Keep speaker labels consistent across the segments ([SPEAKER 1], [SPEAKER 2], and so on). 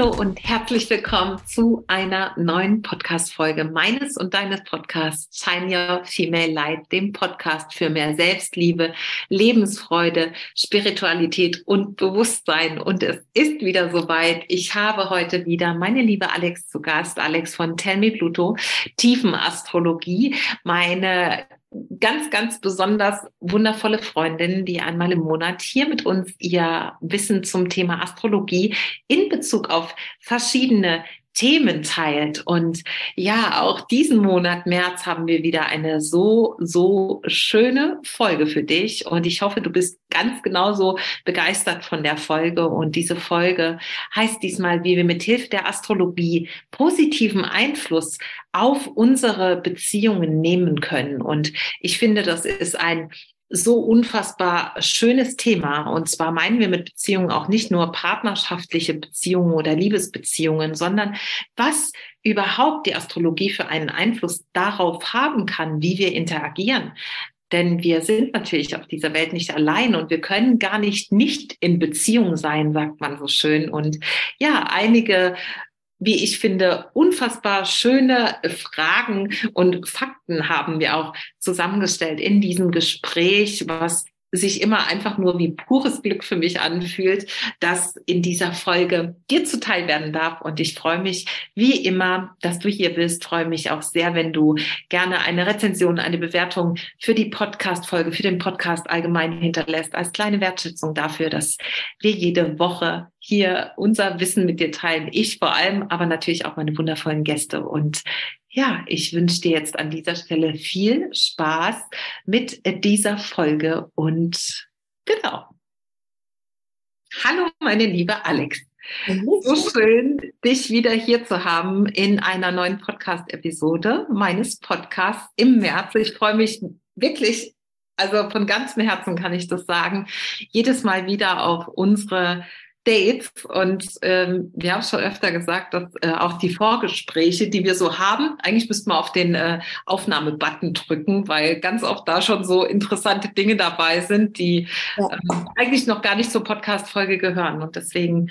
[SPEAKER 1] Hallo und herzlich willkommen zu einer neuen Podcast-Folge meines und deines Podcasts Shine Your Female Light, dem Podcast für mehr Selbstliebe, Lebensfreude, Spiritualität und Bewusstsein. Und es ist wieder soweit. Ich habe heute wieder meine liebe Alex zu Gast, Alex von Tell Me Pluto, Tiefenastrologie, meine ganz, ganz besonders wundervolle Freundin, die einmal im Monat hier mit uns ihr Wissen zum Thema Astrologie in Bezug auf verschiedene Themen teilt. Und ja, auch diesen Monat März haben wir wieder eine so, so schöne Folge für dich. Und ich hoffe, du bist ganz genauso begeistert von der Folge. Und diese Folge heißt diesmal, wie wir mit Hilfe der Astrologie positiven Einfluss auf unsere Beziehungen nehmen können. Und ich finde, das ist ein so unfassbar schönes Thema. Und zwar meinen wir mit Beziehungen auch nicht nur partnerschaftliche Beziehungen oder Liebesbeziehungen, sondern was überhaupt die Astrologie für einen Einfluss darauf haben kann, wie wir interagieren. Denn wir sind natürlich auf dieser Welt nicht allein und wir können gar nicht nicht in Beziehung sein, sagt man so schön. Und ja, einige wie ich finde, unfassbar schöne Fragen und Fakten haben wir auch zusammengestellt in diesem Gespräch, was sich immer einfach nur wie pures Glück für mich anfühlt, dass in dieser Folge dir zuteil werden darf. Und ich freue mich wie immer, dass du hier bist. Freue mich auch sehr, wenn du gerne eine Rezension, eine Bewertung für die Podcast-Folge, für den Podcast allgemein hinterlässt, als kleine Wertschätzung dafür, dass wir jede Woche hier unser Wissen mit dir teilen. Ich vor allem, aber natürlich auch meine wundervollen Gäste. Und ja, ich wünsche dir jetzt an dieser Stelle viel Spaß mit dieser Folge und genau. Hallo, meine liebe Alex. So schön, dich wieder hier zu haben in einer neuen Podcast-Episode meines Podcasts im März. Ich freue mich wirklich, also von ganzem Herzen kann ich das sagen, jedes Mal wieder auf unsere Dates und ähm, wir haben schon öfter gesagt, dass äh, auch die Vorgespräche, die wir so haben, eigentlich müssten wir auf den äh, Aufnahmebutton drücken, weil ganz oft da schon so interessante Dinge dabei sind, die ja. ähm, eigentlich noch gar nicht zur Podcast-Folge gehören. Und deswegen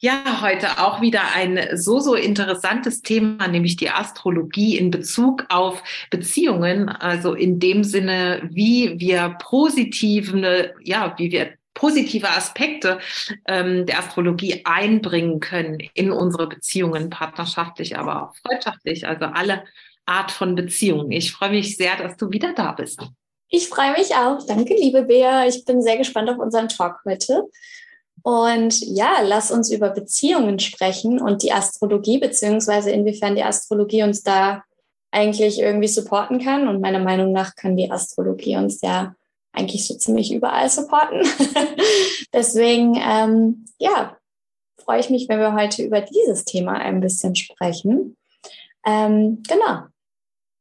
[SPEAKER 1] ja, heute auch wieder ein so, so interessantes Thema, nämlich die Astrologie in Bezug auf Beziehungen. Also in dem Sinne, wie wir positive, ja, wie wir positive Aspekte ähm, der Astrologie einbringen können in unsere Beziehungen, partnerschaftlich, aber auch freundschaftlich, also alle Art von Beziehungen. Ich freue mich sehr, dass du wieder da bist.
[SPEAKER 2] Ich freue mich auch. Danke, liebe Bea. Ich bin sehr gespannt auf unseren Talk heute. Und ja, lass uns über Beziehungen sprechen und die Astrologie, beziehungsweise inwiefern die Astrologie uns da eigentlich irgendwie supporten kann. Und meiner Meinung nach kann die Astrologie uns ja eigentlich so ziemlich überall supporten. Deswegen, ähm, ja, freue ich mich, wenn wir heute über dieses Thema ein bisschen sprechen. Ähm, genau.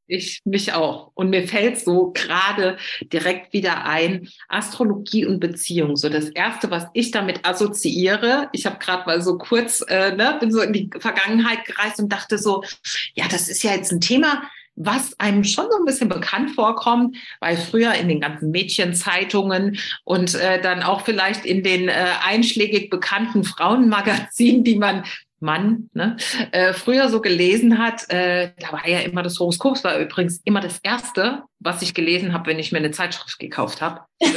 [SPEAKER 1] Ich mich auch. Und mir fällt so gerade direkt wieder ein, Astrologie und Beziehung. So das Erste, was ich damit assoziiere, ich habe gerade mal so kurz, äh, ne, bin so in die Vergangenheit gereist und dachte so, ja, das ist ja jetzt ein Thema, was einem schon so ein bisschen bekannt vorkommt, weil früher in den ganzen Mädchenzeitungen und äh, dann auch vielleicht in den äh, einschlägig bekannten Frauenmagazinen, die man Mann ne, äh, früher so gelesen hat, äh, da war ja immer das Horoskop, war übrigens immer das Erste, was ich gelesen habe, wenn ich mir eine Zeitschrift gekauft habe.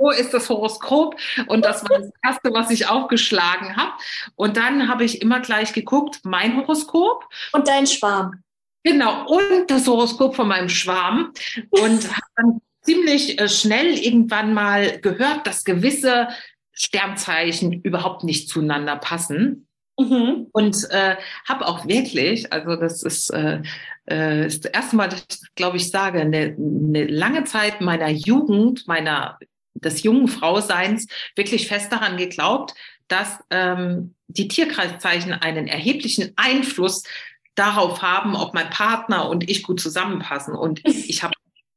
[SPEAKER 1] Wo ist das Horoskop? Und das war das Erste, was ich aufgeschlagen habe. Und dann habe ich immer gleich geguckt, mein Horoskop.
[SPEAKER 2] Und dein Schwarm.
[SPEAKER 1] Genau, und das Horoskop von meinem Schwarm. Und habe dann ziemlich äh, schnell irgendwann mal gehört, dass gewisse Sternzeichen überhaupt nicht zueinander passen. Mhm. Und äh, habe auch wirklich, also das ist, äh, äh, ist das erste Mal, dass ich, glaube ich, sage, eine, eine lange Zeit meiner Jugend, meiner des jungen Frauseins wirklich fest daran geglaubt, dass ähm, die Tierkreiszeichen einen erheblichen Einfluss darauf haben, ob mein Partner und ich gut zusammenpassen. Und ich habe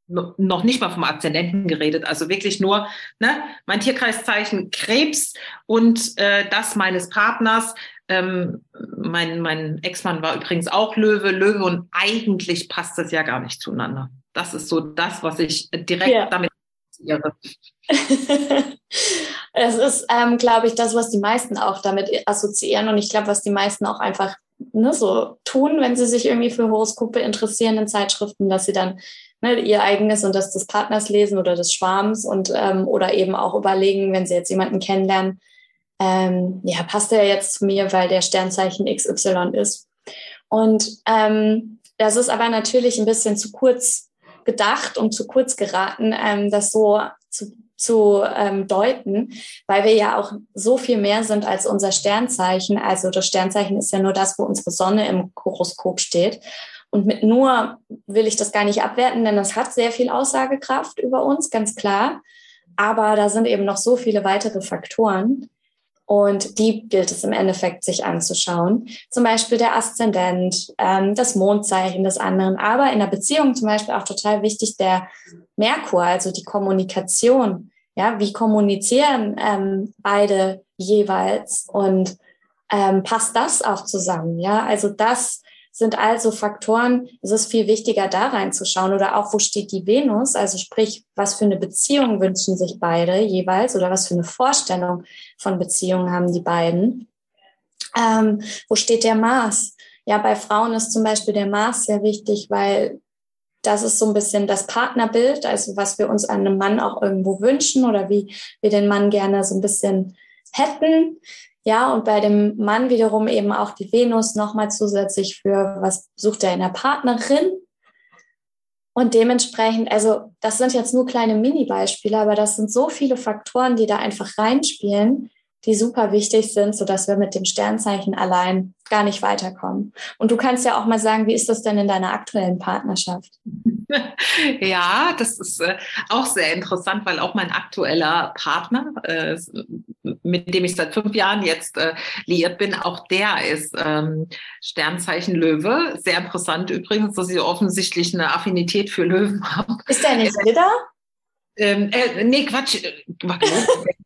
[SPEAKER 1] noch nicht mal vom Aszendenten geredet, also wirklich nur ne, mein Tierkreiszeichen Krebs und äh, das meines Partners. Ähm, mein mein Ex-Mann war übrigens auch Löwe, Löwe und eigentlich passt das ja gar nicht zueinander. Das ist so das, was ich direkt ja. damit irre.
[SPEAKER 2] es ist, ähm, glaube ich, das, was die meisten auch damit assoziieren und ich glaube, was die meisten auch einfach ne, so tun, wenn sie sich irgendwie für Horoskope interessieren in Zeitschriften, dass sie dann ne, ihr eigenes und das des Partners lesen oder des Schwarms und ähm, oder eben auch überlegen, wenn sie jetzt jemanden kennenlernen, ähm, ja, passt der jetzt zu mir, weil der Sternzeichen XY ist. Und ähm, das ist aber natürlich ein bisschen zu kurz gedacht und zu kurz geraten, ähm, das so zu, zu ähm, deuten, weil wir ja auch so viel mehr sind als unser Sternzeichen. Also das Sternzeichen ist ja nur das, wo unsere Sonne im Horoskop steht. Und mit nur will ich das gar nicht abwerten, denn das hat sehr viel Aussagekraft über uns, ganz klar. Aber da sind eben noch so viele weitere Faktoren. Und die gilt es im Endeffekt sich anzuschauen. Zum Beispiel der Aszendent, ähm, das Mondzeichen des anderen. Aber in der Beziehung zum Beispiel auch total wichtig der Merkur, also die Kommunikation. Ja, wie kommunizieren ähm, beide jeweils und ähm, passt das auch zusammen? Ja, also das sind also Faktoren, es ist viel wichtiger, da reinzuschauen oder auch, wo steht die Venus? Also sprich, was für eine Beziehung wünschen sich beide jeweils oder was für eine Vorstellung von Beziehungen haben die beiden? Ähm, wo steht der Mars? Ja, bei Frauen ist zum Beispiel der Mars sehr wichtig, weil das ist so ein bisschen das Partnerbild, also was wir uns an einem Mann auch irgendwo wünschen oder wie wir den Mann gerne so ein bisschen hätten. Ja, und bei dem Mann wiederum eben auch die Venus nochmal zusätzlich für, was sucht er in der Partnerin? Und dementsprechend, also das sind jetzt nur kleine Mini-Beispiele, aber das sind so viele Faktoren, die da einfach reinspielen, die super wichtig sind, sodass wir mit dem Sternzeichen allein gar nicht weiterkommen. Und du kannst ja auch mal sagen, wie ist das denn in deiner aktuellen Partnerschaft?
[SPEAKER 1] Ja, das ist äh, auch sehr interessant, weil auch mein aktueller Partner, äh, mit dem ich seit fünf Jahren jetzt äh, liiert bin, auch der ist ähm, Sternzeichen Löwe. Sehr interessant übrigens, dass sie offensichtlich eine Affinität für Löwen haben.
[SPEAKER 2] Ist der nicht Widder?
[SPEAKER 1] Ähm, äh, nee, Quatsch.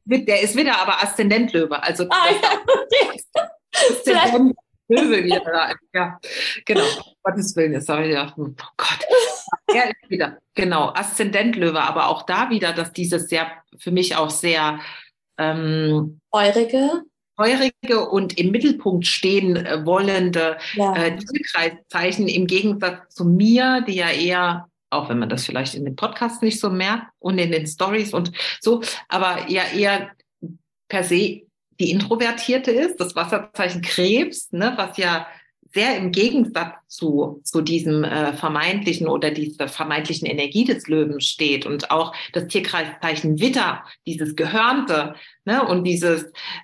[SPEAKER 1] Der ist wieder, aber Aszendent Löwe. Also
[SPEAKER 2] ah, ja,
[SPEAKER 1] Aszendent Löwe wieder. Ja, genau. Gottes Willen, jetzt habe ich gedacht, oh Gott. Er ist wieder, genau, Aszendent Löwe, aber auch da wieder, dass dieses sehr, für mich auch sehr
[SPEAKER 2] ähm, Feurige.
[SPEAKER 1] feurige und im Mittelpunkt stehen äh, wollende ja. äh, Tierkreiszeichen im Gegensatz zu mir, die ja eher auch wenn man das vielleicht in den Podcasts nicht so merkt und in den Stories und so, aber ja eher per se die Introvertierte ist, das Wasserzeichen Krebs, ne, was ja sehr im Gegensatz zu, zu diesem äh, vermeintlichen oder dieser vermeintlichen Energie des Löwen steht und auch das Tierkreiszeichen Witter, dieses Gehörnte ne, und dieses,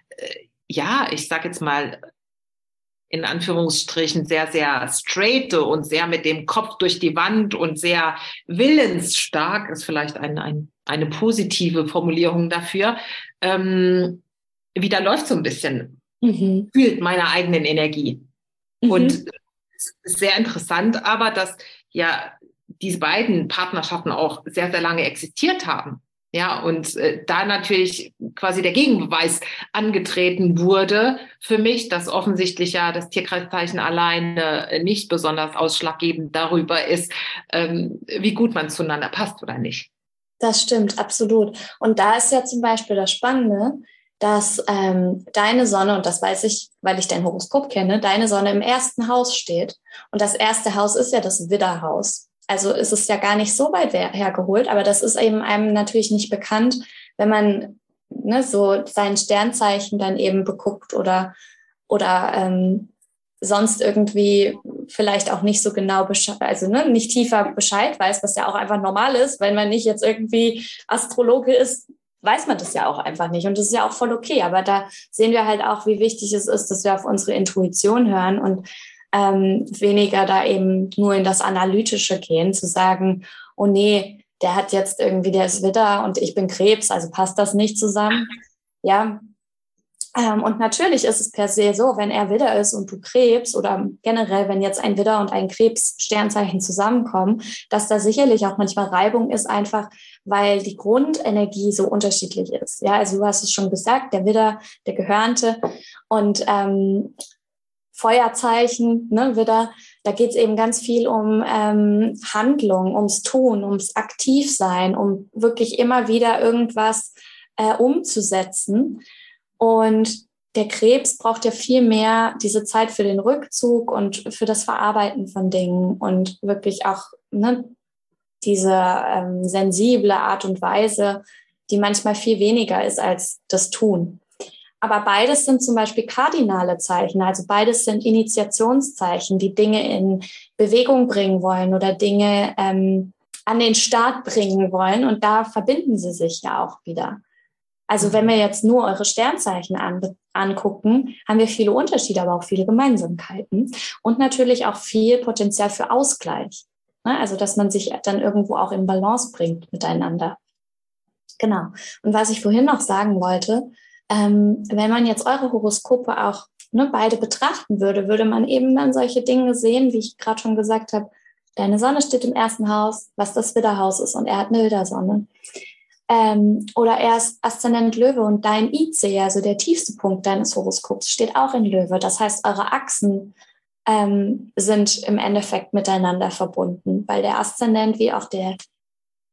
[SPEAKER 1] äh, ja, ich sag jetzt mal, in Anführungsstrichen sehr, sehr straight und sehr mit dem Kopf durch die Wand und sehr willensstark, ist vielleicht ein, ein, eine positive Formulierung dafür, ähm, wieder läuft so ein bisschen, mhm. fühlt meine eigenen Energie. Mhm. Und es ist sehr interessant aber, dass ja diese beiden Partnerschaften auch sehr, sehr lange existiert haben. Ja, und äh, da natürlich quasi der Gegenbeweis angetreten wurde für mich, dass offensichtlich ja das Tierkreiszeichen alleine nicht besonders ausschlaggebend darüber ist, ähm, wie gut man zueinander passt oder nicht.
[SPEAKER 2] Das stimmt, absolut. Und da ist ja zum Beispiel das Spannende, dass ähm, deine Sonne, und das weiß ich, weil ich dein Horoskop kenne, deine Sonne im ersten Haus steht. Und das erste Haus ist ja das Widderhaus. Also ist es ja gar nicht so weit hergeholt, aber das ist eben einem natürlich nicht bekannt, wenn man ne, so sein Sternzeichen dann eben beguckt oder, oder ähm, sonst irgendwie vielleicht auch nicht so genau also ne, nicht tiefer Bescheid weiß, was ja auch einfach normal ist, wenn man nicht jetzt irgendwie Astrologe ist, weiß man das ja auch einfach nicht. Und das ist ja auch voll okay. Aber da sehen wir halt auch, wie wichtig es ist, dass wir auf unsere Intuition hören und ähm, weniger da eben nur in das Analytische gehen, zu sagen, oh nee, der hat jetzt irgendwie, der ist Widder und ich bin Krebs, also passt das nicht zusammen. Ja. Ähm, und natürlich ist es per se so, wenn er Widder ist und du Krebs oder generell, wenn jetzt ein Widder und ein Krebs-Sternzeichen zusammenkommen, dass da sicherlich auch manchmal Reibung ist, einfach weil die Grundenergie so unterschiedlich ist. Ja, also du hast es schon gesagt, der Widder, der Gehörnte und ähm, Feuerzeichen, ne, Widder, da geht es eben ganz viel um ähm, Handlung, ums Tun, ums Aktivsein, um wirklich immer wieder irgendwas äh, umzusetzen. Und der Krebs braucht ja viel mehr diese Zeit für den Rückzug und für das Verarbeiten von Dingen und wirklich auch ne, diese ähm, sensible Art und Weise, die manchmal viel weniger ist als das Tun. Aber beides sind zum Beispiel kardinale Zeichen, also beides sind Initiationszeichen, die Dinge in Bewegung bringen wollen oder Dinge ähm, an den Start bringen wollen. Und da verbinden sie sich ja auch wieder. Also wenn wir jetzt nur eure Sternzeichen an, angucken, haben wir viele Unterschiede, aber auch viele Gemeinsamkeiten und natürlich auch viel Potenzial für Ausgleich. Ne? Also dass man sich dann irgendwo auch in Balance bringt miteinander. Genau. Und was ich vorhin noch sagen wollte, ähm, wenn man jetzt eure Horoskope auch ne, beide betrachten würde, würde man eben dann solche Dinge sehen, wie ich gerade schon gesagt habe, deine Sonne steht im ersten Haus, was das Widderhaus ist und er hat eine Widdersonne. Ähm, oder er ist Aszendent Löwe und dein IC, also der tiefste Punkt deines Horoskops, steht auch in Löwe. Das heißt, eure Achsen ähm, sind im Endeffekt miteinander verbunden, weil der Aszendent wie auch der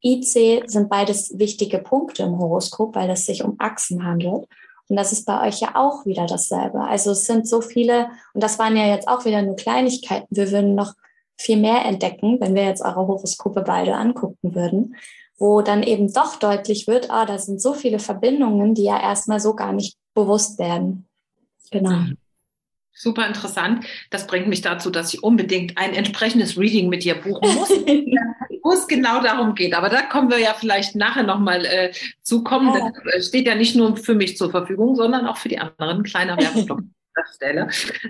[SPEAKER 2] IC sind beides wichtige Punkte im Horoskop, weil es sich um Achsen handelt. Und das ist bei euch ja auch wieder dasselbe. Also es sind so viele, und das waren ja jetzt auch wieder nur Kleinigkeiten. Wir würden noch viel mehr entdecken, wenn wir jetzt eure Horoskope beide angucken würden, wo dann eben doch deutlich wird, ah, da sind so viele Verbindungen, die ja erstmal so gar nicht bewusst werden. Genau. Mhm.
[SPEAKER 1] Super interessant. Das bringt mich dazu, dass ich unbedingt ein entsprechendes Reading mit dir buchen muss, wo es genau darum geht. Aber da kommen wir ja vielleicht nachher nochmal äh, zu kommen. Ja. Das steht ja nicht nur für mich zur Verfügung, sondern auch für die anderen. Kleiner Werbeblock. Stelle.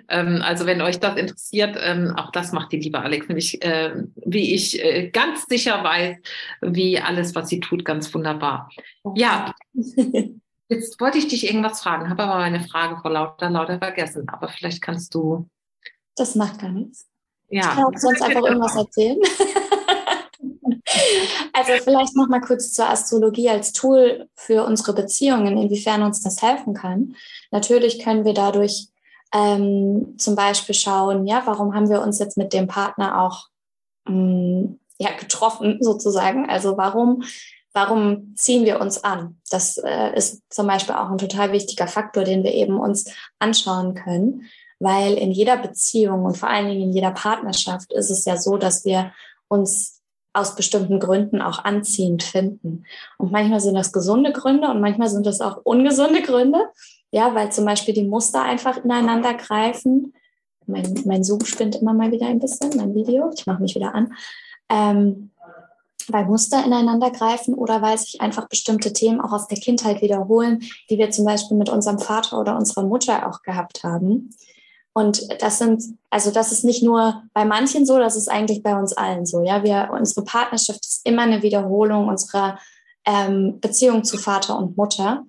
[SPEAKER 1] Ähm, also wenn euch das interessiert, ähm, auch das macht die liebe Alex, nämlich äh, wie ich äh, ganz sicher weiß, wie alles, was sie tut, ganz wunderbar. Ja, Jetzt wollte ich dich irgendwas fragen, habe aber meine Frage vor lauter, lauter vergessen. Aber vielleicht kannst du.
[SPEAKER 2] Das macht gar nichts. Ja. Ich kann auch sonst einfach irgendwas erzählen. also vielleicht noch mal kurz zur Astrologie als Tool für unsere Beziehungen, inwiefern uns das helfen kann. Natürlich können wir dadurch ähm, zum Beispiel schauen, ja, warum haben wir uns jetzt mit dem Partner auch ähm, ja, getroffen sozusagen? Also warum warum ziehen wir uns an? Das äh, ist zum Beispiel auch ein total wichtiger Faktor, den wir eben uns anschauen können, weil in jeder Beziehung und vor allen Dingen in jeder Partnerschaft ist es ja so, dass wir uns aus bestimmten Gründen auch anziehend finden. Und manchmal sind das gesunde Gründe und manchmal sind das auch ungesunde Gründe. Ja, weil zum Beispiel die Muster einfach ineinander greifen. Mein, mein Zoom spinnt immer mal wieder ein bisschen, mein Video. Ich mache mich wieder an. Ähm, weil Muster ineinander greifen oder weil sich einfach bestimmte Themen auch aus der Kindheit wiederholen, die wir zum Beispiel mit unserem Vater oder unserer Mutter auch gehabt haben. Und das sind, also das ist nicht nur bei manchen so, das ist eigentlich bei uns allen so. Ja, wir, unsere Partnerschaft ist immer eine Wiederholung unserer ähm, Beziehung zu Vater und Mutter.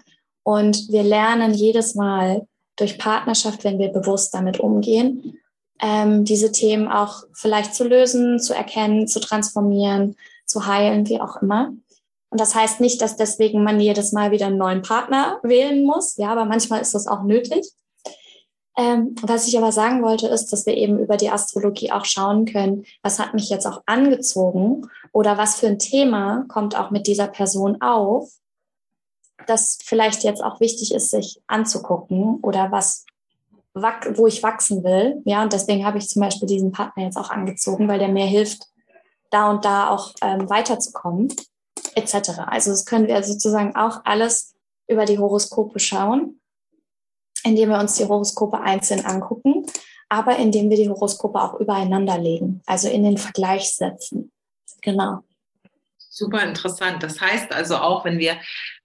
[SPEAKER 2] Und wir lernen jedes Mal durch Partnerschaft, wenn wir bewusst damit umgehen, ähm, diese Themen auch vielleicht zu lösen, zu erkennen, zu transformieren zu heilen, wie auch immer. Und das heißt nicht, dass deswegen man jedes Mal wieder einen neuen Partner wählen muss. Ja, aber manchmal ist das auch nötig. Ähm, was ich aber sagen wollte, ist, dass wir eben über die Astrologie auch schauen können, was hat mich jetzt auch angezogen oder was für ein Thema kommt auch mit dieser Person auf, das vielleicht jetzt auch wichtig ist, sich anzugucken oder was, wo ich wachsen will. Ja, und deswegen habe ich zum Beispiel diesen Partner jetzt auch angezogen, weil der mir hilft, da und da auch ähm, weiterzukommen, etc. Also das können wir sozusagen auch alles über die Horoskope schauen, indem wir uns die Horoskope einzeln angucken, aber indem wir die Horoskope auch übereinander legen, also in den Vergleich setzen. Genau.
[SPEAKER 1] Super interessant. Das heißt also auch, wenn wir,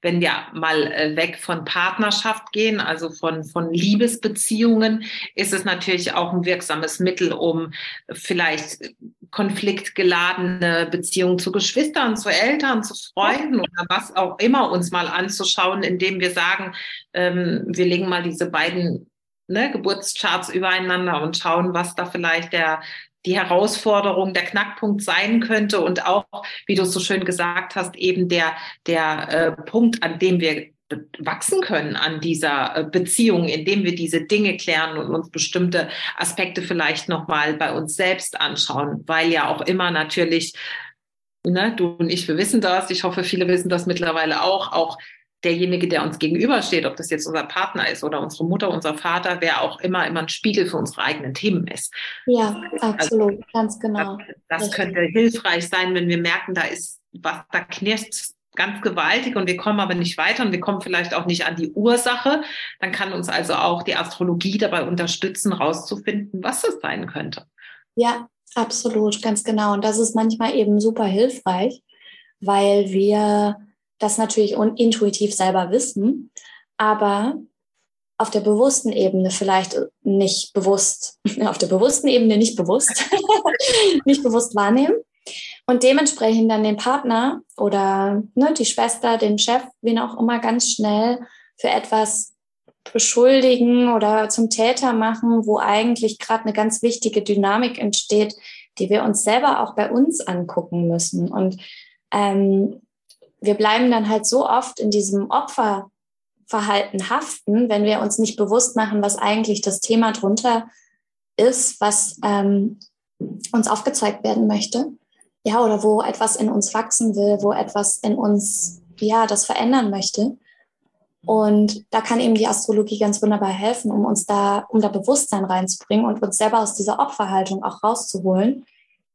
[SPEAKER 1] wenn wir mal äh, weg von Partnerschaft gehen, also von, von Liebesbeziehungen, ist es natürlich auch ein wirksames Mittel, um vielleicht konfliktgeladene Beziehungen zu Geschwistern, zu Eltern, zu Freunden oder was auch immer uns mal anzuschauen, indem wir sagen, ähm, wir legen mal diese beiden ne, Geburtscharts übereinander und schauen, was da vielleicht der, die Herausforderung, der Knackpunkt sein könnte und auch, wie du so schön gesagt hast, eben der, der äh, Punkt, an dem wir wachsen können an dieser äh, Beziehung, indem wir diese Dinge klären und uns bestimmte Aspekte vielleicht nochmal bei uns selbst anschauen, weil ja auch immer natürlich, ne, du und ich, wir wissen das, ich hoffe, viele wissen das mittlerweile auch, auch derjenige, der uns gegenübersteht, ob das jetzt unser Partner ist oder unsere Mutter, unser Vater, wer auch immer, immer ein Spiegel für unsere eigenen Themen ist.
[SPEAKER 2] Ja, absolut, also, ganz genau.
[SPEAKER 1] Das, das könnte hilfreich sein, wenn wir merken, da ist was, da knirscht ganz gewaltig und wir kommen aber nicht weiter und wir kommen vielleicht auch nicht an die Ursache, dann kann uns also auch die Astrologie dabei unterstützen, rauszufinden, was es sein könnte.
[SPEAKER 2] Ja, absolut, ganz genau. Und das ist manchmal eben super hilfreich, weil wir das natürlich intuitiv selber wissen, aber auf der bewussten Ebene vielleicht nicht bewusst, auf der bewussten Ebene nicht bewusst, nicht bewusst wahrnehmen und dementsprechend dann den Partner oder ne, die Schwester, den Chef, wen auch immer ganz schnell für etwas beschuldigen oder zum Täter machen, wo eigentlich gerade eine ganz wichtige Dynamik entsteht, die wir uns selber auch bei uns angucken müssen. Und ähm, wir bleiben dann halt so oft in diesem Opferverhalten haften, wenn wir uns nicht bewusst machen, was eigentlich das Thema drunter ist, was ähm, uns aufgezeigt werden möchte ja, oder wo etwas in uns wachsen will, wo etwas in uns, ja, das verändern möchte. Und da kann eben die Astrologie ganz wunderbar helfen, um uns da, um da Bewusstsein reinzubringen und uns selber aus dieser Opferhaltung auch rauszuholen.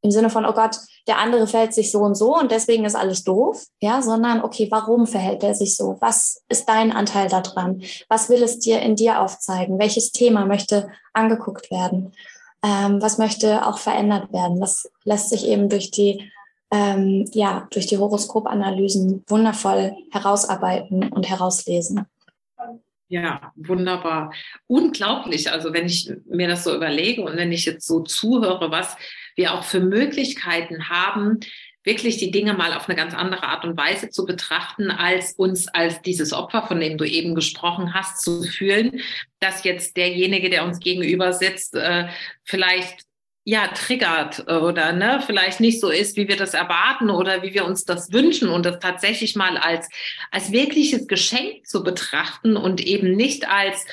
[SPEAKER 2] Im Sinne von, oh Gott, der andere verhält sich so und so und deswegen ist alles doof. Ja, sondern, okay, warum verhält er sich so? Was ist dein Anteil daran? Was will es dir in dir aufzeigen? Welches Thema möchte angeguckt werden? ähm, was möchte auch verändert werden. Das lässt sich eben durch die, ähm, ja, durch die Horoskopanalysen wundervoll herausarbeiten und herauslesen.
[SPEAKER 1] Ja, wunderbar. Unglaublich. Also wenn ich mir das so überlege und wenn ich jetzt so zuhöre, was wir auch für Möglichkeiten haben, wirklich die Dinge mal auf eine ganz andere Art und Weise zu betrachten, als uns als dieses Opfer, von dem du eben gesprochen hast, zu fühlen, dass jetzt derjenige, der uns gegenüber sitzt, äh, vielleicht ja, triggert oder ne, vielleicht nicht so ist, wie wir das erwarten oder wie wir uns das wünschen und das tatsächlich mal als, als wirkliches Geschenk zu betrachten und eben nicht als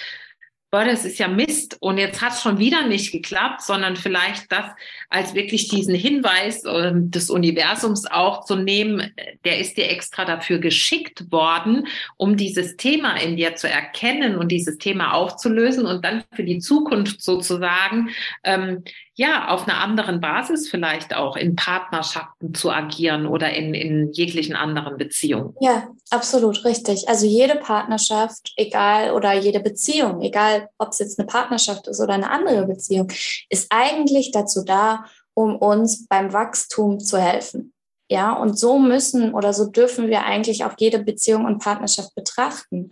[SPEAKER 1] boah, das ist ja Mist. Und jetzt hat es schon wieder nicht geklappt, sondern vielleicht das als wirklich diesen Hinweis äh, des Universums auch zu nehmen, der ist dir extra dafür geschickt worden, um dieses Thema in dir zu erkennen und dieses Thema aufzulösen und dann für die Zukunft sozusagen ähm, ja, auf einer anderen Basis vielleicht auch in Partnerschaften zu agieren oder in, in jeglichen anderen Beziehungen.
[SPEAKER 2] Ja, absolut richtig. Also jede Partnerschaft, egal oder jede Beziehung, egal ob es jetzt eine Partnerschaft ist oder eine andere Beziehung, ist eigentlich dazu da, um uns beim Wachstum zu helfen. Ja, und so müssen oder so dürfen wir eigentlich auch jede Beziehung und Partnerschaft betrachten.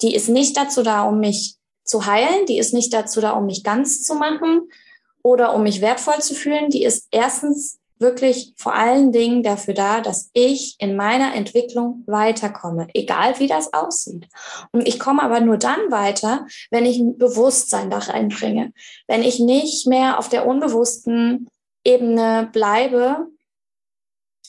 [SPEAKER 2] Die ist nicht dazu da, um mich zu heilen, die ist nicht dazu da, um mich ganz zu machen, oder um mich wertvoll zu fühlen, die ist erstens wirklich vor allen Dingen dafür da, dass ich in meiner Entwicklung weiterkomme, egal wie das aussieht. Und ich komme aber nur dann weiter, wenn ich ein Bewusstsein da reinbringe, wenn ich nicht mehr auf der unbewussten Ebene bleibe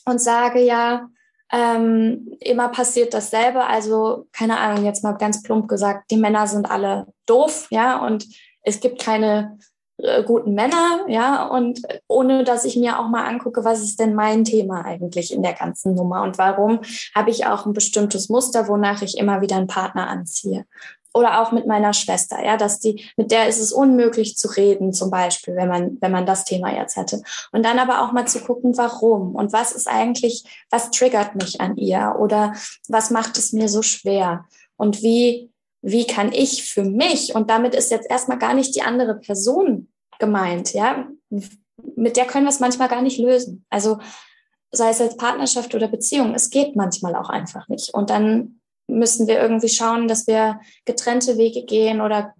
[SPEAKER 2] und sage, ja, ähm, immer passiert dasselbe. Also keine Ahnung, jetzt mal ganz plump gesagt, die Männer sind alle doof, ja, und es gibt keine äh, guten Männer, ja, und ohne dass ich mir auch mal angucke, was ist denn mein Thema eigentlich in der ganzen Nummer und warum habe ich auch ein bestimmtes Muster, wonach ich immer wieder einen Partner anziehe. Oder auch mit meiner Schwester, ja, dass die, mit der ist es unmöglich zu reden, zum Beispiel, wenn man, wenn man das Thema jetzt hätte. Und dann aber auch mal zu gucken, warum und was ist eigentlich, was triggert mich an ihr oder was macht es mir so schwer und wie wie kann ich für mich, und damit ist jetzt erstmal gar nicht die andere Person gemeint, ja, mit der können wir es manchmal gar nicht lösen. Also sei es als Partnerschaft oder Beziehung, es geht manchmal auch einfach nicht. Und dann müssen wir irgendwie schauen, dass wir getrennte Wege gehen oder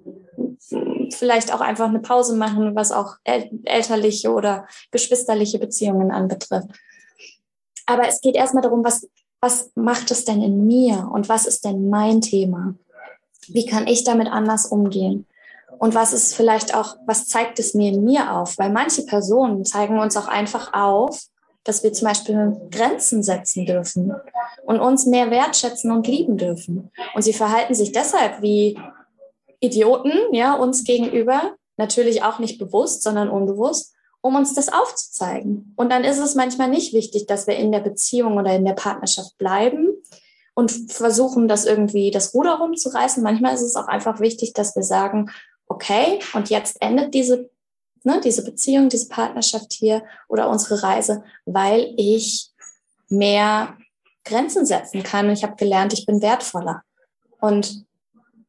[SPEAKER 2] vielleicht auch einfach eine Pause machen, was auch elterliche oder geschwisterliche Beziehungen anbetrifft. Aber es geht erstmal darum, was, was macht es denn in mir und was ist denn mein Thema? Wie kann ich damit anders umgehen? Und was ist vielleicht auch, was zeigt es mir in mir auf? Weil manche Personen zeigen uns auch einfach auf, dass wir zum Beispiel Grenzen setzen dürfen und uns mehr wertschätzen und lieben dürfen. Und sie verhalten sich deshalb wie Idioten, ja, uns gegenüber, natürlich auch nicht bewusst, sondern unbewusst, um uns das aufzuzeigen. Und dann ist es manchmal nicht wichtig, dass wir in der Beziehung oder in der Partnerschaft bleiben und versuchen, das irgendwie das Ruder rumzureißen. Manchmal ist es auch einfach wichtig, dass wir sagen, okay, und jetzt endet diese, ne, diese Beziehung, diese Partnerschaft hier oder unsere Reise, weil ich mehr Grenzen setzen kann. Und ich habe gelernt, ich bin wertvoller. Und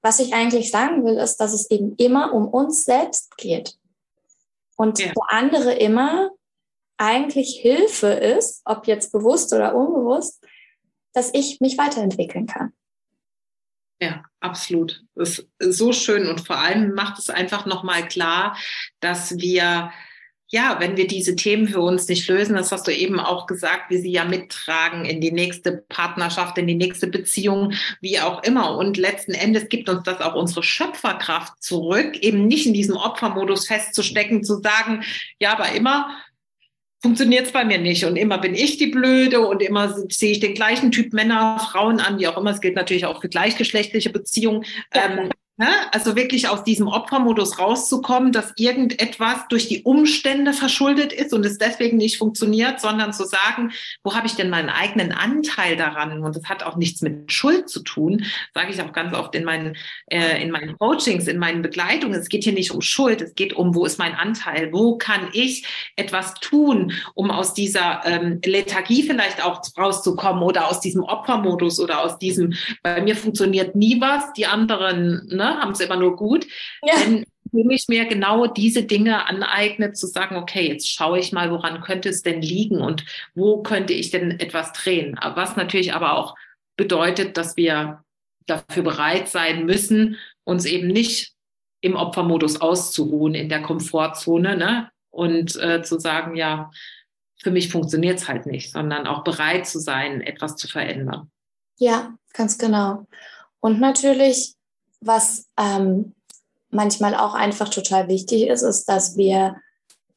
[SPEAKER 2] was ich eigentlich sagen will, ist, dass es eben immer um uns selbst geht. Und ja. für andere immer eigentlich Hilfe ist, ob jetzt bewusst oder unbewusst, dass ich mich weiterentwickeln kann.
[SPEAKER 1] Ja, absolut. Das ist so schön und vor allem macht es einfach nochmal klar, dass wir ja, wenn wir diese Themen für uns nicht lösen, das hast du eben auch gesagt, wir sie ja mittragen in die nächste Partnerschaft, in die nächste Beziehung, wie auch immer. Und letzten Endes gibt uns das auch unsere Schöpferkraft zurück, eben nicht in diesem Opfermodus festzustecken, zu sagen, ja, aber immer funktioniert es bei mir nicht und immer bin ich die Blöde und immer sehe ich den gleichen Typ Männer, Frauen an, wie auch immer. Es gilt natürlich auch für gleichgeschlechtliche Beziehungen. Ja. Ähm? Also wirklich aus diesem Opfermodus rauszukommen, dass irgendetwas durch die Umstände verschuldet ist und es deswegen nicht funktioniert, sondern zu sagen, wo habe ich denn meinen eigenen Anteil daran? Und das hat auch nichts mit Schuld zu tun, sage ich auch ganz oft in meinen, äh, in meinen Coachings, in meinen Begleitungen. Es geht hier nicht um Schuld, es geht um, wo ist mein Anteil? Wo kann ich etwas tun, um aus dieser ähm, Lethargie vielleicht auch rauszukommen oder aus diesem Opfermodus oder aus diesem, bei mir funktioniert nie was, die anderen, ne? haben es immer nur gut. Ja. Wenn ich mir genau diese Dinge aneigne, zu sagen, okay, jetzt schaue ich mal, woran könnte es denn liegen und wo könnte ich denn etwas drehen. Was natürlich aber auch bedeutet, dass wir dafür bereit sein müssen, uns eben nicht im Opfermodus auszuruhen, in der Komfortzone, ne? Und äh, zu sagen, ja, für mich funktioniert es halt nicht, sondern auch bereit zu sein, etwas zu verändern.
[SPEAKER 2] Ja, ganz genau. Und natürlich was ähm, manchmal auch einfach total wichtig ist, ist, dass wir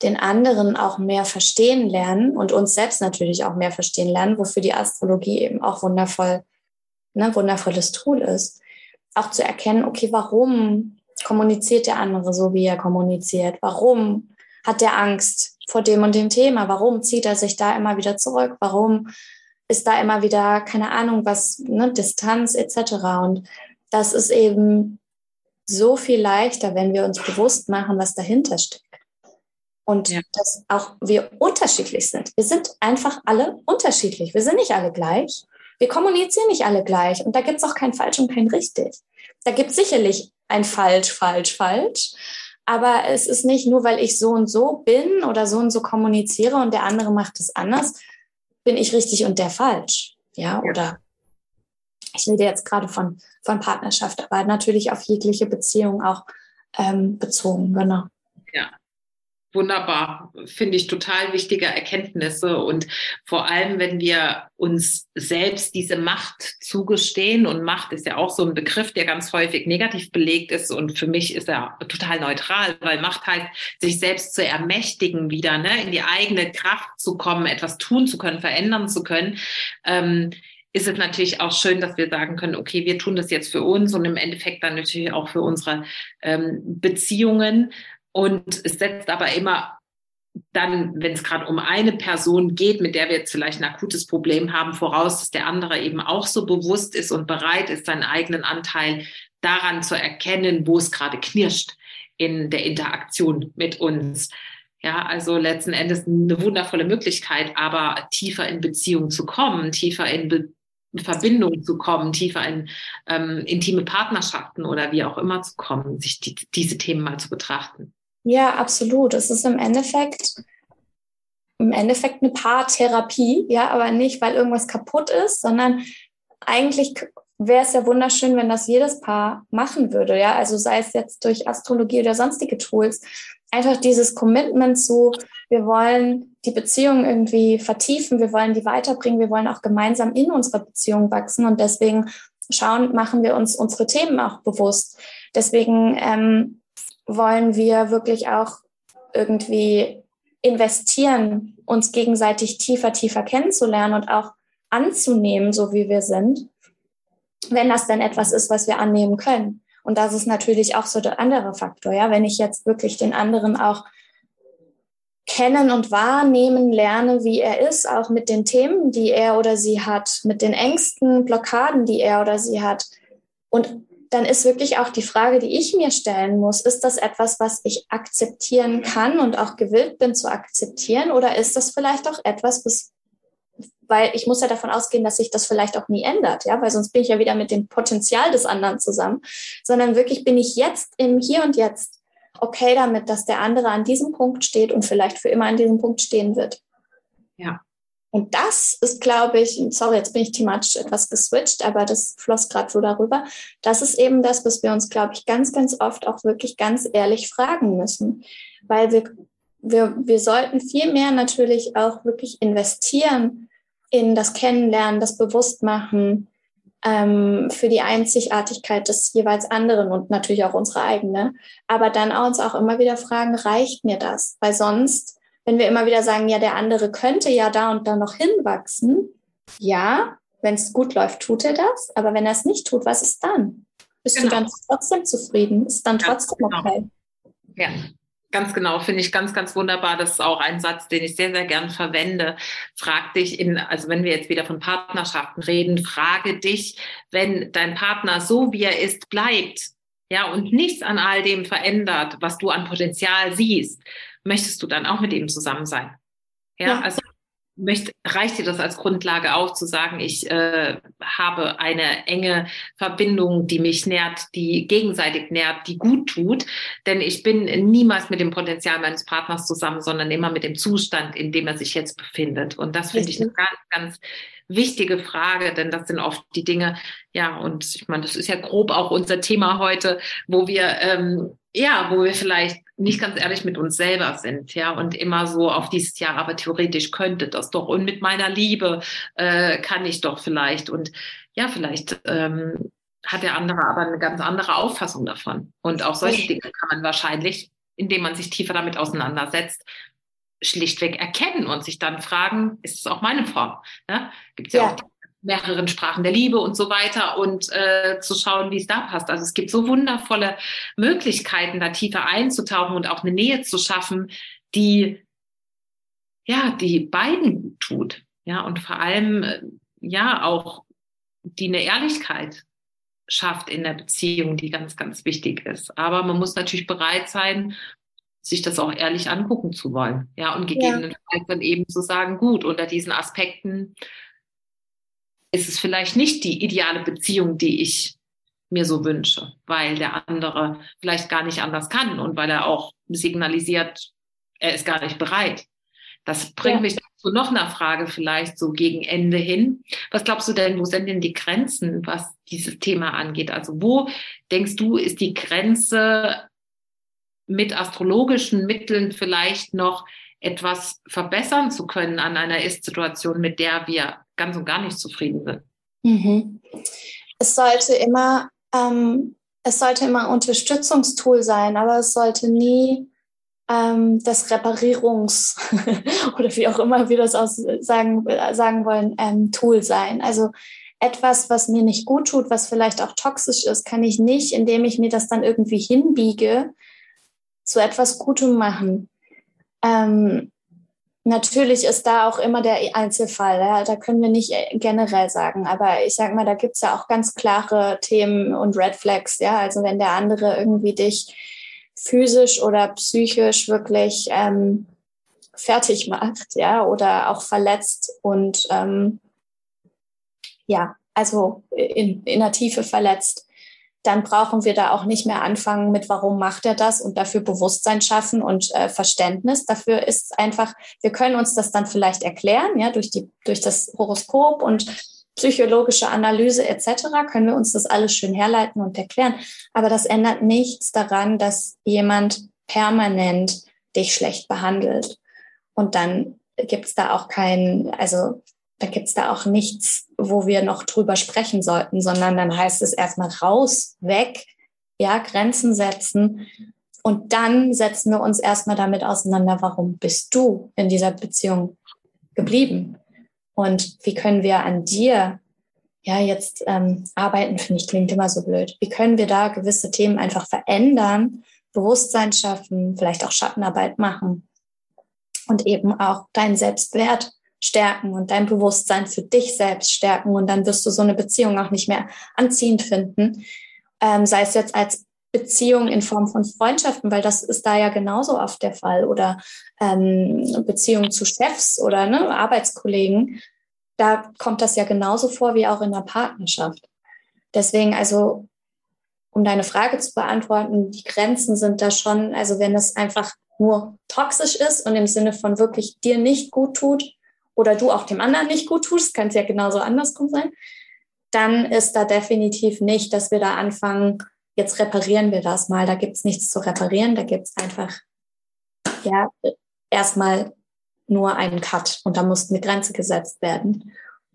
[SPEAKER 2] den anderen auch mehr verstehen lernen und uns selbst natürlich auch mehr verstehen lernen, wofür die Astrologie eben auch wundervoll, ne, wundervolles Tool ist. Auch zu erkennen, okay, warum kommuniziert der andere so, wie er kommuniziert? Warum hat der Angst vor dem und dem Thema? Warum zieht er sich da immer wieder zurück? Warum ist da immer wieder, keine Ahnung, was, ne, Distanz etc. Und das ist eben so viel leichter, wenn wir uns bewusst machen, was dahinter steckt. Und ja. dass auch wir unterschiedlich sind. Wir sind einfach alle unterschiedlich. Wir sind nicht alle gleich. Wir kommunizieren nicht alle gleich. Und da gibt es auch kein falsch und kein richtig. Da gibt es sicherlich ein falsch, falsch, falsch. Aber es ist nicht nur, weil ich so und so bin oder so und so kommuniziere und der andere macht es anders, bin ich richtig und der falsch. Ja, ja. oder ich rede jetzt gerade von, von Partnerschaft, aber natürlich auf jegliche Beziehung auch ähm, bezogen, genau.
[SPEAKER 1] Ja, wunderbar. Finde ich total wichtige Erkenntnisse und vor allem, wenn wir uns selbst diese Macht zugestehen und Macht ist ja auch so ein Begriff, der ganz häufig negativ belegt ist und für mich ist er total neutral, weil Macht heißt, sich selbst zu ermächtigen wieder, ne, in die eigene Kraft zu kommen, etwas tun zu können, verändern zu können. Ähm, ist es natürlich auch schön, dass wir sagen können, okay, wir tun das jetzt für uns und im Endeffekt dann natürlich auch für unsere ähm, Beziehungen. Und es setzt aber immer dann, wenn es gerade um eine Person geht, mit der wir jetzt vielleicht ein akutes Problem haben, voraus, dass der andere eben auch so bewusst ist und bereit ist, seinen eigenen Anteil daran zu erkennen, wo es gerade knirscht in der Interaktion mit uns. Ja, also letzten Endes eine wundervolle Möglichkeit, aber tiefer in Beziehung zu kommen, tiefer in Be Verbindung zu kommen, tiefer in ähm, intime Partnerschaften oder wie auch immer zu kommen, sich die, diese Themen mal zu betrachten.
[SPEAKER 2] Ja, absolut. Es ist im Endeffekt im Endeffekt eine Paartherapie, ja, aber nicht, weil irgendwas kaputt ist, sondern eigentlich wäre es ja wunderschön, wenn das jedes Paar machen würde, ja, also sei es jetzt durch Astrologie oder sonstige Tools, einfach dieses Commitment zu, wir wollen die Beziehung irgendwie vertiefen, wir wollen die weiterbringen, wir wollen auch gemeinsam in unserer Beziehung wachsen und deswegen schauen, machen wir uns unsere Themen auch bewusst. Deswegen ähm, wollen wir wirklich auch irgendwie investieren, uns gegenseitig tiefer, tiefer kennenzulernen und auch anzunehmen, so wie wir sind, wenn das denn etwas ist, was wir annehmen können. Und das ist natürlich auch so der andere Faktor, ja, wenn ich jetzt wirklich den anderen auch kennen und wahrnehmen lerne, wie er ist, auch mit den Themen, die er oder sie hat, mit den Ängsten, Blockaden, die er oder sie hat. Und dann ist wirklich auch die Frage, die ich mir stellen muss, ist das etwas, was ich akzeptieren kann und auch gewillt bin zu akzeptieren? Oder ist das vielleicht auch etwas, was, weil ich muss ja davon ausgehen, dass sich das vielleicht auch nie ändert, ja, weil sonst bin ich ja wieder mit dem Potenzial des anderen zusammen, sondern wirklich bin ich jetzt im Hier und Jetzt okay damit, dass der andere an diesem Punkt steht und vielleicht für immer an diesem Punkt stehen wird.
[SPEAKER 1] Ja.
[SPEAKER 2] Und das ist, glaube ich, sorry, jetzt bin ich thematisch etwas geswitcht, aber das floss gerade so darüber. Das ist eben das, was wir uns, glaube ich, ganz, ganz oft auch wirklich ganz ehrlich fragen müssen. Weil wir, wir, wir sollten viel mehr natürlich auch wirklich investieren in das Kennenlernen, das Bewusstmachen, ähm, für die Einzigartigkeit des jeweils anderen und natürlich auch unsere eigene. Aber dann uns auch immer wieder fragen, reicht mir das? Weil sonst, wenn wir immer wieder sagen, ja, der andere könnte ja da und da noch hinwachsen, ja, wenn es gut läuft, tut er das. Aber wenn er es nicht tut, was ist dann? Bist genau. du dann trotzdem zufrieden? Ist dann trotzdem genau. okay?
[SPEAKER 1] Ja, Ganz genau, finde ich ganz, ganz wunderbar. Das ist auch ein Satz, den ich sehr, sehr gern verwende. Frag dich in, also wenn wir jetzt wieder von Partnerschaften reden, frage dich, wenn dein Partner so wie er ist bleibt, ja, und nichts an all dem verändert, was du an Potenzial siehst, möchtest du dann auch mit ihm zusammen sein? Ja, ja. also möchte, reicht dir das als Grundlage auch zu sagen, ich äh, habe eine enge Verbindung, die mich nährt, die gegenseitig nährt, die gut tut. Denn ich bin niemals mit dem Potenzial meines Partners zusammen, sondern immer mit dem Zustand, in dem er sich jetzt befindet. Und das finde ich eine ganz, ganz wichtige Frage, denn das sind oft die Dinge, ja, und ich meine, das ist ja grob auch unser Thema heute, wo wir ähm, ja, wo wir vielleicht nicht ganz ehrlich mit uns selber sind, ja, und immer so auf dieses Jahr, aber theoretisch könnte das doch und mit meiner Liebe äh, kann ich doch vielleicht und ja, vielleicht ähm, hat der andere aber eine ganz andere Auffassung davon. Und auch solche Dinge kann man wahrscheinlich, indem man sich tiefer damit auseinandersetzt, schlichtweg erkennen und sich dann fragen, ist es auch meine Form? Ja? Gibt es ja, ja, auch mehreren Sprachen der Liebe und so weiter und äh, zu schauen, wie es da passt. Also es gibt so wundervolle Möglichkeiten, da tiefer einzutauchen und auch eine Nähe zu schaffen, die ja, die beiden gut tut. Ja, und vor allem äh, ja auch die eine Ehrlichkeit schafft in der Beziehung, die ganz, ganz wichtig ist. Aber man muss natürlich bereit sein, sich das auch ehrlich angucken zu wollen. Ja, und gegebenenfalls ja. dann eben zu sagen, gut, unter diesen Aspekten ist es vielleicht nicht die ideale Beziehung, die ich mir so wünsche, weil der andere vielleicht gar nicht anders kann und weil er auch signalisiert, er ist gar nicht bereit. Das bringt ja. mich zu noch einer Frage vielleicht so gegen Ende hin. Was glaubst du denn, wo sind denn die Grenzen, was dieses Thema angeht? Also wo denkst du, ist die Grenze mit astrologischen Mitteln vielleicht noch etwas verbessern zu können an einer Ist-Situation, mit der wir ganz und gar nicht zufrieden sind.
[SPEAKER 2] Mhm. Es sollte immer, ähm, es sollte immer ein Unterstützungstool sein, aber es sollte nie ähm, das Reparierungs- oder wie auch immer wir das aus sagen, sagen wollen, ähm, Tool sein. Also etwas, was mir nicht gut tut, was vielleicht auch toxisch ist, kann ich nicht, indem ich mir das dann irgendwie hinbiege, zu etwas Gutem machen. Ähm, Natürlich ist da auch immer der Einzelfall. Ja? Da können wir nicht äh, generell sagen. Aber ich sage mal, da gibt es ja auch ganz klare Themen und Red Flags. Ja, also wenn der andere irgendwie dich physisch oder psychisch wirklich ähm, fertig macht, ja, oder auch verletzt und ähm, ja, also in, in der Tiefe verletzt, dann brauchen wir da auch nicht mehr anfangen mit, warum macht er das und dafür Bewusstsein schaffen und äh, Verständnis. Dafür ist einfach, wir können uns das dann vielleicht erklären, ja, durch die, durch das Horoskop und psychologische Analyse etc. können wir uns das alles schön herleiten und erklären. Aber das ändert nichts daran, dass jemand permanent dich schlecht behandelt. Und dann gibt es da auch kein, also da gibt es da auch nichts, wo wir noch drüber sprechen sollten, sondern dann heißt es erstmal raus, weg, ja, Grenzen setzen, Und dann setzen wir uns erstmal damit auseinander, warum bist du in dieser Beziehung geblieben? Und wie können wir an dir, ja, jetzt ähm, arbeiten, finde ich, klingt immer so blöd. Wie können wir da gewisse Themen einfach verändern, Bewusstsein schaffen, vielleicht auch Schattenarbeit machen und eben auch deinen Selbstwert stärken und dein Bewusstsein für dich selbst stärken. Und dann wirst du so eine Beziehung auch nicht mehr anziehend finden. Ähm, sei es jetzt als Beziehung in Form von Freundschaften, weil das ist da ja genauso oft der Fall. Oder ähm, Beziehung zu Chefs oder ne, Arbeitskollegen. Da kommt das ja genauso vor wie auch in der Partnerschaft. Deswegen also, um deine Frage zu beantworten, die Grenzen sind da schon, also wenn es einfach nur toxisch ist und im Sinne von wirklich dir nicht gut tut oder du auch dem anderen nicht gut tust, kann es ja genauso andersrum sein, dann ist da definitiv nicht, dass wir da anfangen, jetzt reparieren wir das mal. Da gibt es nichts zu reparieren, da gibt es einfach, ja, erstmal nur einen Cut und da muss eine Grenze gesetzt werden.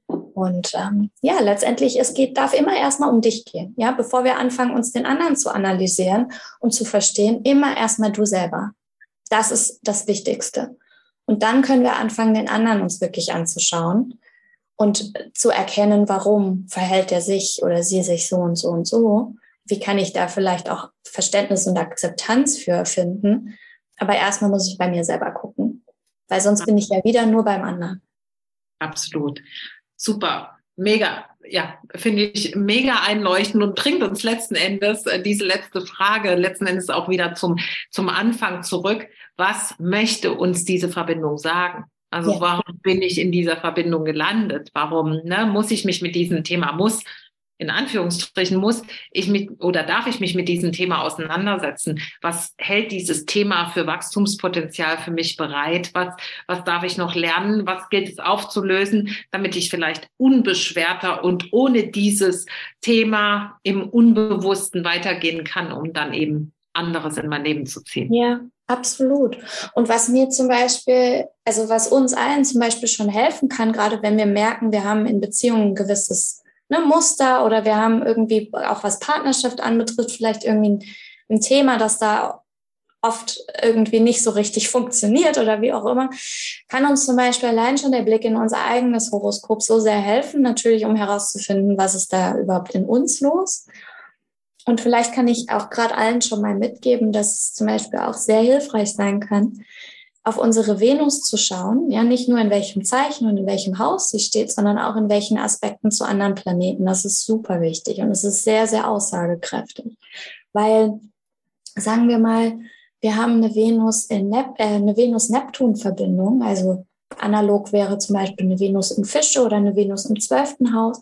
[SPEAKER 2] Und ähm, ja, letztendlich, es geht, darf immer erstmal um dich gehen. Ja, bevor wir anfangen, uns den anderen zu analysieren und zu verstehen, immer erstmal du selber. Das ist das Wichtigste. Und dann können wir anfangen, den anderen uns wirklich anzuschauen und zu erkennen, warum verhält er sich oder sie sich so und so und so wie kann ich da vielleicht auch Verständnis und Akzeptanz für finden. Aber erstmal muss ich bei mir selber gucken, weil sonst bin ich ja wieder nur beim anderen.
[SPEAKER 1] Absolut. Super. Mega. Ja, finde ich mega einleuchtend und bringt uns letzten Endes äh, diese letzte Frage letzten Endes auch wieder zum, zum Anfang zurück. Was möchte uns diese Verbindung sagen? Also ja. warum bin ich in dieser Verbindung gelandet? Warum ne, muss ich mich mit diesem Thema muss in Anführungsstrichen muss ich mit oder darf ich mich mit diesem Thema auseinandersetzen? Was hält dieses Thema für Wachstumspotenzial für mich bereit? Was, was darf ich noch lernen? Was gilt es aufzulösen, damit ich vielleicht unbeschwerter und ohne dieses Thema im Unbewussten weitergehen kann, um dann eben anderes in mein Leben zu ziehen?
[SPEAKER 2] Ja, absolut. Und was mir zum Beispiel, also was uns allen zum Beispiel schon helfen kann, gerade wenn wir merken, wir haben in Beziehungen ein gewisses ne, Muster oder wir haben irgendwie auch was Partnerschaft anbetrifft, vielleicht irgendwie ein, ein Thema, das da oft irgendwie nicht so richtig funktioniert oder wie auch immer, kann uns zum Beispiel allein schon der Blick in unser eigenes Horoskop so sehr helfen, natürlich um herauszufinden, was ist da überhaupt in uns los. Und vielleicht kann ich auch gerade allen schon mal mitgeben, dass es zum Beispiel auch sehr hilfreich sein kann, auf unsere Venus zu schauen, ja, nicht nur in welchem Zeichen und in welchem Haus sie steht, sondern auch in welchen Aspekten zu anderen Planeten. Das ist super wichtig und es ist sehr, sehr aussagekräftig, weil, sagen wir mal, wir haben eine Venus in Nep äh, eine Venus-Neptun-Verbindung, also analog wäre zum Beispiel eine Venus im Fische oder eine Venus im zwölften Haus,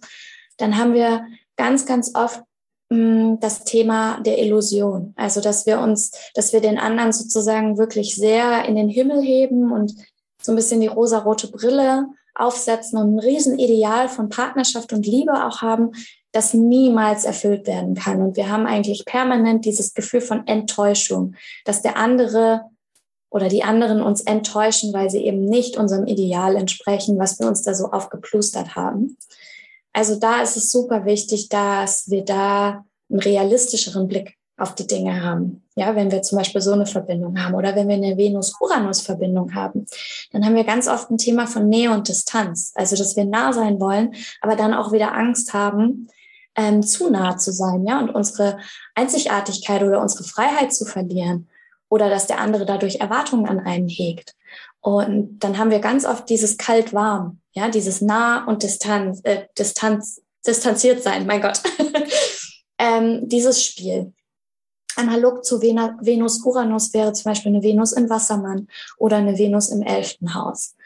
[SPEAKER 2] dann haben wir ganz, ganz oft das Thema der Illusion. Also, dass wir uns, dass wir den anderen sozusagen wirklich sehr in den Himmel heben und so ein bisschen die rosarote Brille aufsetzen und ein Riesenideal von Partnerschaft und Liebe auch haben, das niemals erfüllt werden kann. Und wir haben eigentlich permanent dieses Gefühl von Enttäuschung, dass der andere oder die anderen uns enttäuschen, weil sie eben nicht unserem Ideal entsprechen, was wir uns da so aufgeplustert haben. Also da ist es super wichtig, dass wir da einen realistischeren Blick auf die Dinge haben. Ja, wenn wir zum Beispiel so eine Verbindung haben oder wenn wir eine Venus-Uranus-Verbindung haben, dann haben wir ganz oft ein Thema von Nähe und Distanz. Also, dass wir nah sein wollen, aber dann auch wieder Angst haben, ähm, zu nah zu sein, ja, und unsere Einzigartigkeit oder unsere Freiheit zu verlieren oder dass der andere dadurch Erwartungen an einen hegt. Und dann haben wir ganz oft dieses kalt-warm, ja, dieses nah und Distanz, äh, Distanz, distanziert sein, mein Gott. ähm, dieses Spiel. Analog zu Venus-Uranus wäre zum Beispiel eine Venus im Wassermann oder eine Venus im elften Haus.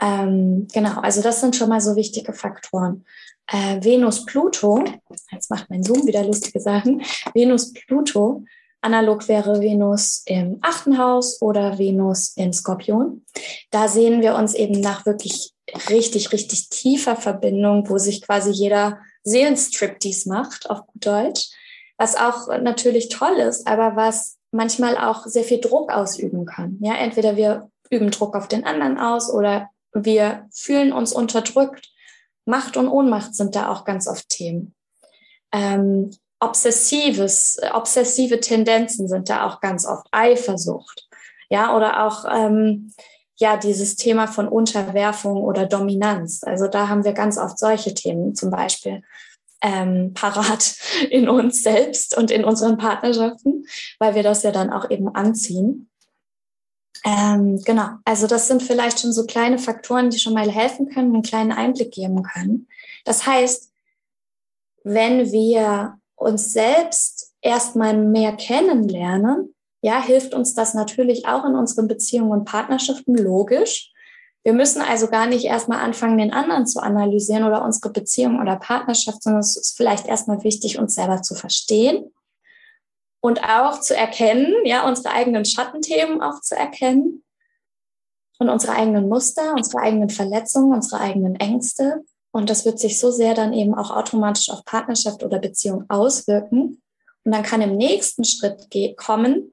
[SPEAKER 2] Ähm, genau, also das sind schon mal so wichtige Faktoren. Äh, Venus-Pluto, jetzt macht mein Zoom wieder lustige Sachen. Venus-Pluto Analog wäre Venus im achten Haus oder Venus in Skorpion. Da sehen wir uns eben nach wirklich richtig, richtig tiefer Verbindung, wo sich quasi jeder Seelenstriptease macht, auf gut Deutsch. Was auch natürlich toll ist, aber was manchmal auch sehr viel Druck ausüben kann. Ja, entweder wir üben Druck auf den anderen aus oder wir fühlen uns unterdrückt. Macht und Ohnmacht sind da auch ganz oft Themen. Ähm, obsessives, obsessive Tendenzen sind da auch ganz oft Eifersucht. Ja, oder auch ähm, ja dieses Thema von Unterwerfung oder Dominanz. Also da haben wir ganz oft solche Themen zum Beispiel ähm, parat in uns selbst und in unseren Partnerschaften, weil wir das ja dann auch eben anziehen. Ähm, genau, also das sind vielleicht schon so kleine Faktoren, die schon mal helfen können, einen kleinen Einblick geben können. Das heißt, wenn wir uns selbst erstmal mehr kennenlernen, ja, hilft uns das natürlich auch in unseren Beziehungen und Partnerschaften logisch. Wir müssen also gar nicht erstmal anfangen, den anderen zu analysieren oder unsere Beziehung oder Partnerschaft, sondern es ist vielleicht erstmal wichtig, uns selber zu verstehen und auch zu erkennen, ja, unsere eigenen Schattenthemen auch zu erkennen und unsere eigenen Muster, unsere eigenen Verletzungen, unsere eigenen Ängste. Und das wird sich so sehr dann eben auch automatisch auf Partnerschaft oder Beziehung auswirken. Und dann kann im nächsten Schritt kommen,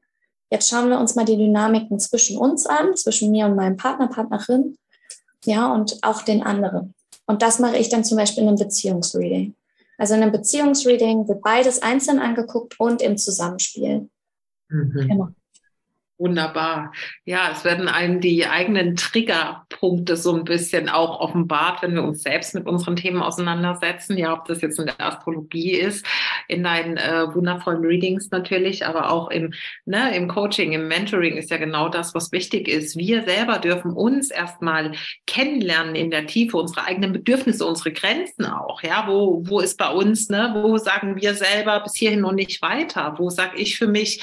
[SPEAKER 2] Jetzt schauen wir uns mal die Dynamiken zwischen uns an, zwischen mir und meinem Partner, Partnerin, ja, und auch den anderen. Und das mache ich dann zum Beispiel in einem Beziehungsreading. Also in einem Beziehungsreading wird beides einzeln angeguckt und im Zusammenspiel.
[SPEAKER 1] Mhm. Genau. Wunderbar. Ja, es werden einem die eigenen Triggerpunkte so ein bisschen auch offenbart, wenn wir uns selbst mit unseren Themen auseinandersetzen. Ja, ob das jetzt in der Astrologie ist, in deinen äh, wundervollen Readings natürlich, aber auch im, ne, im Coaching, im Mentoring ist ja genau das, was wichtig ist. Wir selber dürfen uns erstmal kennenlernen in der Tiefe, unsere eigenen Bedürfnisse, unsere Grenzen auch. Ja, wo, wo ist bei uns, ne, wo sagen wir selber bis hierhin und nicht weiter? Wo sage ich für mich,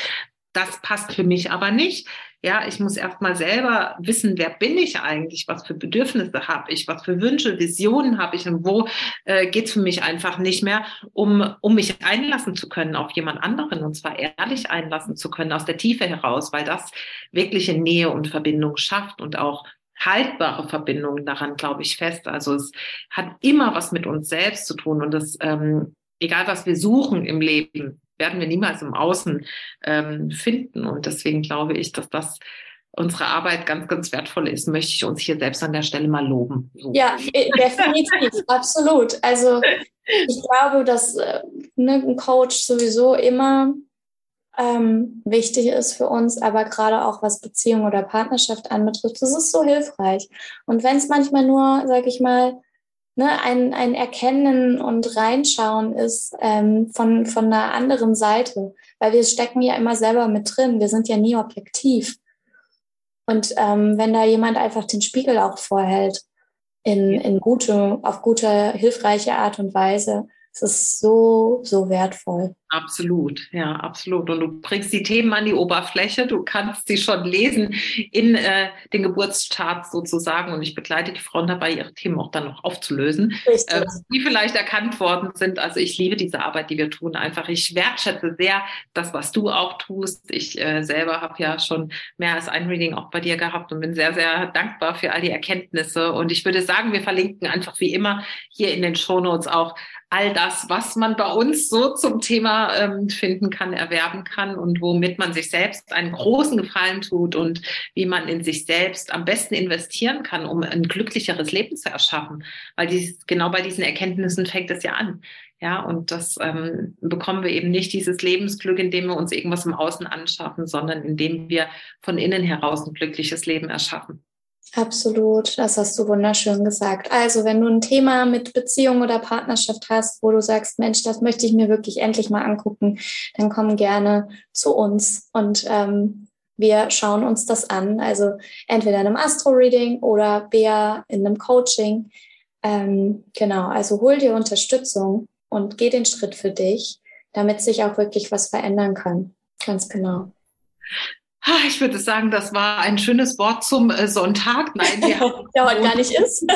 [SPEAKER 1] das passt für mich aber nicht. Ja, ich muss erstmal selber wissen, wer bin ich eigentlich, was für Bedürfnisse habe ich, was für Wünsche, Visionen habe ich und wo äh, geht es für mich einfach nicht mehr, um, um mich einlassen zu können auf jemand anderen und zwar ehrlich einlassen zu können aus der Tiefe heraus, weil das wirkliche Nähe und Verbindung schafft und auch haltbare Verbindungen daran, glaube ich, fest. Also es hat immer was mit uns selbst zu tun und das, ähm, egal was wir suchen im Leben, werden wir niemals im Außen ähm, finden. Und deswegen glaube ich, dass das unsere Arbeit ganz, ganz wertvoll ist, möchte ich uns hier selbst an der Stelle mal loben.
[SPEAKER 2] So. Ja, definitiv, absolut. Also ich glaube, dass äh, ne, ein Coach sowieso immer ähm, wichtig ist für uns, aber gerade auch was Beziehung oder Partnerschaft anbetrifft, das ist so hilfreich. Und wenn es manchmal nur, sag ich mal, ne, ein, ein Erkennen und Reinschauen ist ähm, von, von einer anderen Seite, weil wir stecken ja immer selber mit drin, wir sind ja nie objektiv. Und ähm, wenn da jemand einfach den Spiegel auch vorhält, in, in gute, auf gute, hilfreiche Art und Weise, es ist so, so wertvoll.
[SPEAKER 1] Absolut, ja, absolut. Und du bringst die Themen an die Oberfläche, du kannst sie schon lesen in äh, den Geburtscharts sozusagen. Und ich begleite die Frauen dabei, ihre Themen auch dann noch aufzulösen, äh, die vielleicht erkannt worden sind. Also ich liebe diese Arbeit, die wir tun. Einfach, ich wertschätze sehr das, was du auch tust. Ich äh, selber habe ja schon mehr als ein Reading auch bei dir gehabt und bin sehr, sehr dankbar für all die Erkenntnisse. Und ich würde sagen, wir verlinken einfach wie immer hier in den Shownotes auch all das, was man bei uns so zum Thema ähm, finden kann, erwerben kann und womit man sich selbst einen großen Gefallen tut und wie man in sich selbst am besten investieren kann, um ein glücklicheres Leben zu erschaffen. Weil dies, genau bei diesen Erkenntnissen fängt es ja an. Ja, und das ähm, bekommen wir eben nicht dieses Lebensglück, indem wir uns irgendwas im Außen anschaffen, sondern indem wir von innen heraus ein glückliches Leben erschaffen.
[SPEAKER 2] Absolut, das hast du wunderschön gesagt. Also, wenn du ein Thema mit Beziehung oder Partnerschaft hast, wo du sagst, Mensch, das möchte ich mir wirklich endlich mal angucken, dann komm gerne zu uns und ähm, wir schauen uns das an. Also entweder in einem Astro-Reading oder Bea in einem Coaching. Ähm, genau, also hol dir Unterstützung und geh den Schritt für dich, damit sich auch wirklich was verändern kann. Ganz genau.
[SPEAKER 1] Ich würde sagen, das war ein schönes Wort zum äh, Sonntag.
[SPEAKER 2] Nein, der heute gar nicht ist.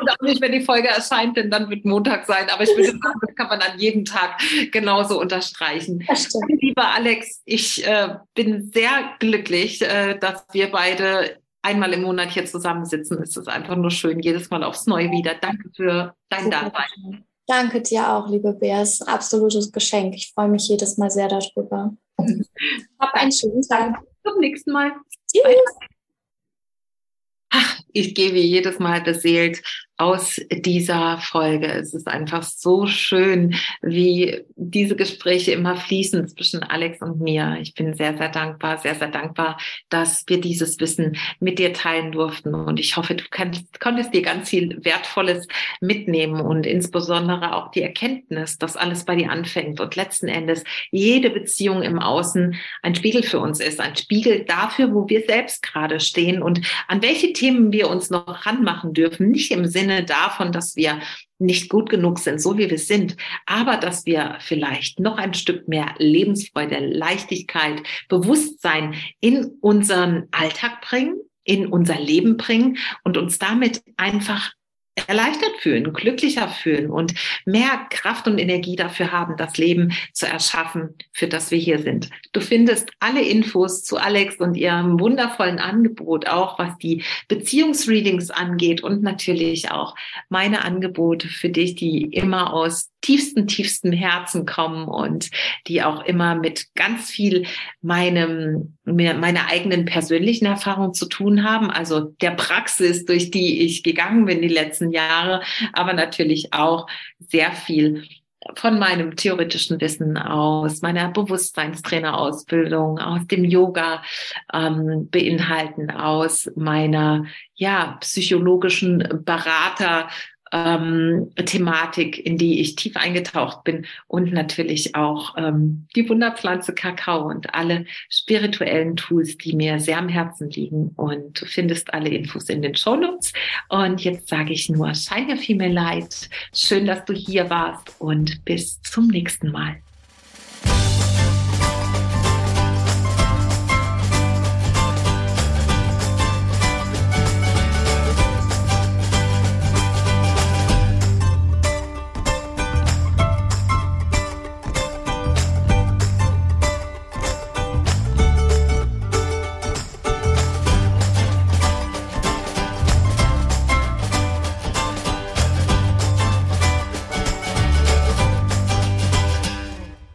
[SPEAKER 1] und auch nicht, wenn die Folge erscheint, denn dann wird Montag sein. Aber ich würde sagen, das kann man an jedem Tag genauso unterstreichen. Lieber Alex, ich äh, bin sehr glücklich, äh, dass wir beide einmal im Monat hier zusammensitzen. Es ist einfach nur schön, jedes Mal aufs Neue wieder. Danke für dein Dasein.
[SPEAKER 2] Danke dir auch, liebe Bea. Es ist ein absolutes Geschenk. Ich freue mich jedes Mal sehr darüber.
[SPEAKER 1] Hab einen schönen Tag. Zum nächsten Mal. Tschüss. Ach, ich gehe wie jedes Mal beseelt aus dieser Folge. Es ist einfach so schön, wie diese Gespräche immer fließen zwischen Alex und mir. Ich bin sehr, sehr dankbar, sehr, sehr dankbar, dass wir dieses Wissen mit dir teilen durften. Und ich hoffe, du kannst, konntest dir ganz viel Wertvolles mitnehmen und insbesondere auch die Erkenntnis, dass alles bei dir anfängt und letzten Endes jede Beziehung im Außen ein Spiegel für uns ist, ein Spiegel dafür, wo wir selbst gerade stehen und an welche Themen wir uns noch ranmachen dürfen. Nicht im Sinne Sinne davon, dass wir nicht gut genug sind, so wie wir sind, aber dass wir vielleicht noch ein Stück mehr Lebensfreude, Leichtigkeit, Bewusstsein in unseren Alltag bringen, in unser Leben bringen und uns damit einfach erleichtert fühlen, glücklicher fühlen und mehr Kraft und Energie dafür haben, das Leben zu erschaffen, für das wir hier sind. Du findest alle Infos zu Alex und ihrem wundervollen Angebot, auch was die Beziehungsreadings angeht und natürlich auch meine Angebote für dich, die immer aus tiefsten, tiefsten Herzen kommen und die auch immer mit ganz viel meinem, meiner eigenen persönlichen Erfahrung zu tun haben. Also der Praxis, durch die ich gegangen bin die letzten Jahre, aber natürlich auch sehr viel von meinem theoretischen Wissen aus, meiner Bewusstseinstrainerausbildung, aus dem Yoga ähm, beinhalten, aus meiner ja psychologischen Berater ähm, Thematik, in die ich tief eingetaucht bin und natürlich auch ähm, die Wunderpflanze Kakao und alle spirituellen Tools, die mir sehr am Herzen liegen. Und du findest alle Infos in den Show Notes. Und jetzt sage ich nur, shine your female light. Schön, dass du hier warst und bis zum nächsten Mal.